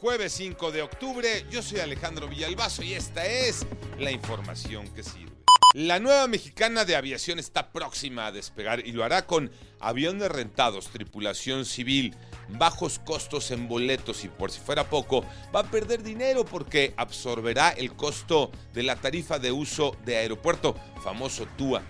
Jueves 5 de octubre, yo soy Alejandro Villalbazo y esta es la información que sirve. La nueva mexicana de aviación está próxima a despegar y lo hará con aviones rentados, tripulación civil, bajos costos en boletos y por si fuera poco, va a perder dinero porque absorberá el costo de la tarifa de uso de aeropuerto, famoso TUA.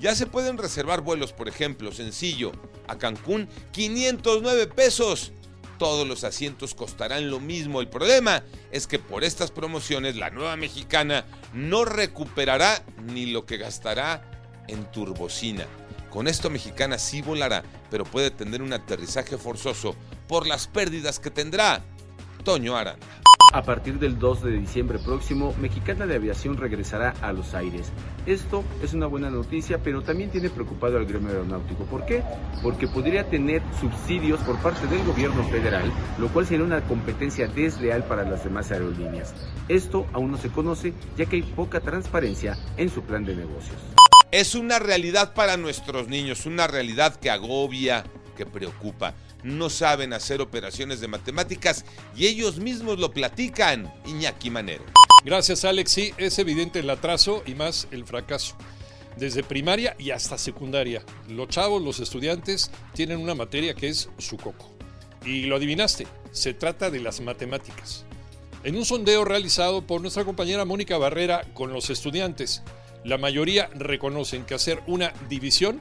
Ya se pueden reservar vuelos, por ejemplo, sencillo, a Cancún, 509 pesos todos los asientos costarán lo mismo. El problema es que por estas promociones la nueva mexicana no recuperará ni lo que gastará en turbocina. Con esto mexicana sí volará, pero puede tener un aterrizaje forzoso por las pérdidas que tendrá. Toño Aranda. A partir del 2 de diciembre próximo, Mexicana de Aviación regresará a los aires. Esto es una buena noticia, pero también tiene preocupado al gremio aeronáutico. ¿Por qué? Porque podría tener subsidios por parte del gobierno federal, lo cual sería una competencia desleal para las demás aerolíneas. Esto aún no se conoce, ya que hay poca transparencia en su plan de negocios. Es una realidad para nuestros niños, una realidad que agobia, que preocupa no saben hacer operaciones de matemáticas y ellos mismos lo platican. Iñaki Manero. Gracias, Alex. Sí, es evidente el atraso y más el fracaso. Desde primaria y hasta secundaria. Los chavos, los estudiantes, tienen una materia que es su coco. Y lo adivinaste, se trata de las matemáticas. En un sondeo realizado por nuestra compañera Mónica Barrera con los estudiantes, la mayoría reconocen que hacer una división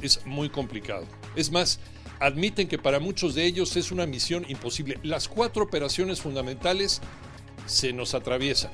es muy complicado. Es más, admiten que para muchos de ellos es una misión imposible. Las cuatro operaciones fundamentales se nos atraviesan.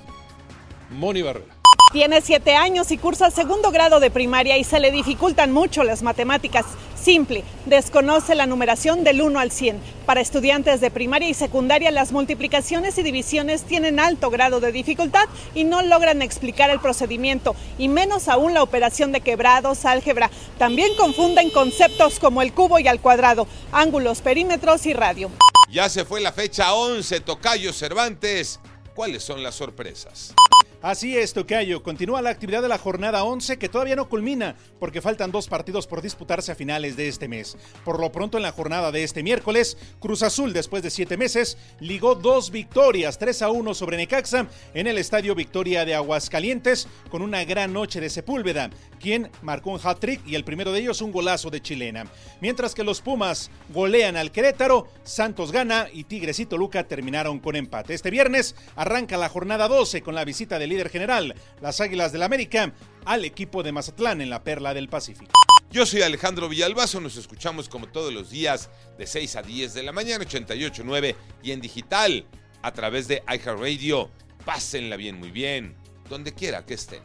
Moni Barrera. Tiene siete años y cursa segundo grado de primaria y se le dificultan mucho las matemáticas. Simple, desconoce la numeración del 1 al 100. Para estudiantes de primaria y secundaria, las multiplicaciones y divisiones tienen alto grado de dificultad y no logran explicar el procedimiento, y menos aún la operación de quebrados, álgebra. También confunden conceptos como el cubo y el cuadrado, ángulos, perímetros y radio. Ya se fue la fecha 11, Tocayo Cervantes. ¿Cuáles son las sorpresas? Así es, Tocayo. Continúa la actividad de la jornada 11 que todavía no culmina porque faltan dos partidos por disputarse a finales de este mes. Por lo pronto en la jornada de este miércoles, Cruz Azul después de siete meses ligó dos victorias, 3 a 1 sobre Necaxa en el Estadio Victoria de Aguascalientes con una gran noche de Sepúlveda, quien marcó un hat-trick y el primero de ellos un golazo de chilena. Mientras que los Pumas golean al Querétaro, Santos gana y Tigres y Toluca terminaron con empate. Este viernes arranca la jornada 12 con la visita de líder general, las Águilas del América, al equipo de Mazatlán en la Perla del Pacífico. Yo soy Alejandro Villalbazo, nos escuchamos como todos los días de 6 a 10 de la mañana, 88.9 y en digital a través de iHeartRadio. Pásenla bien, muy bien, donde quiera que estén.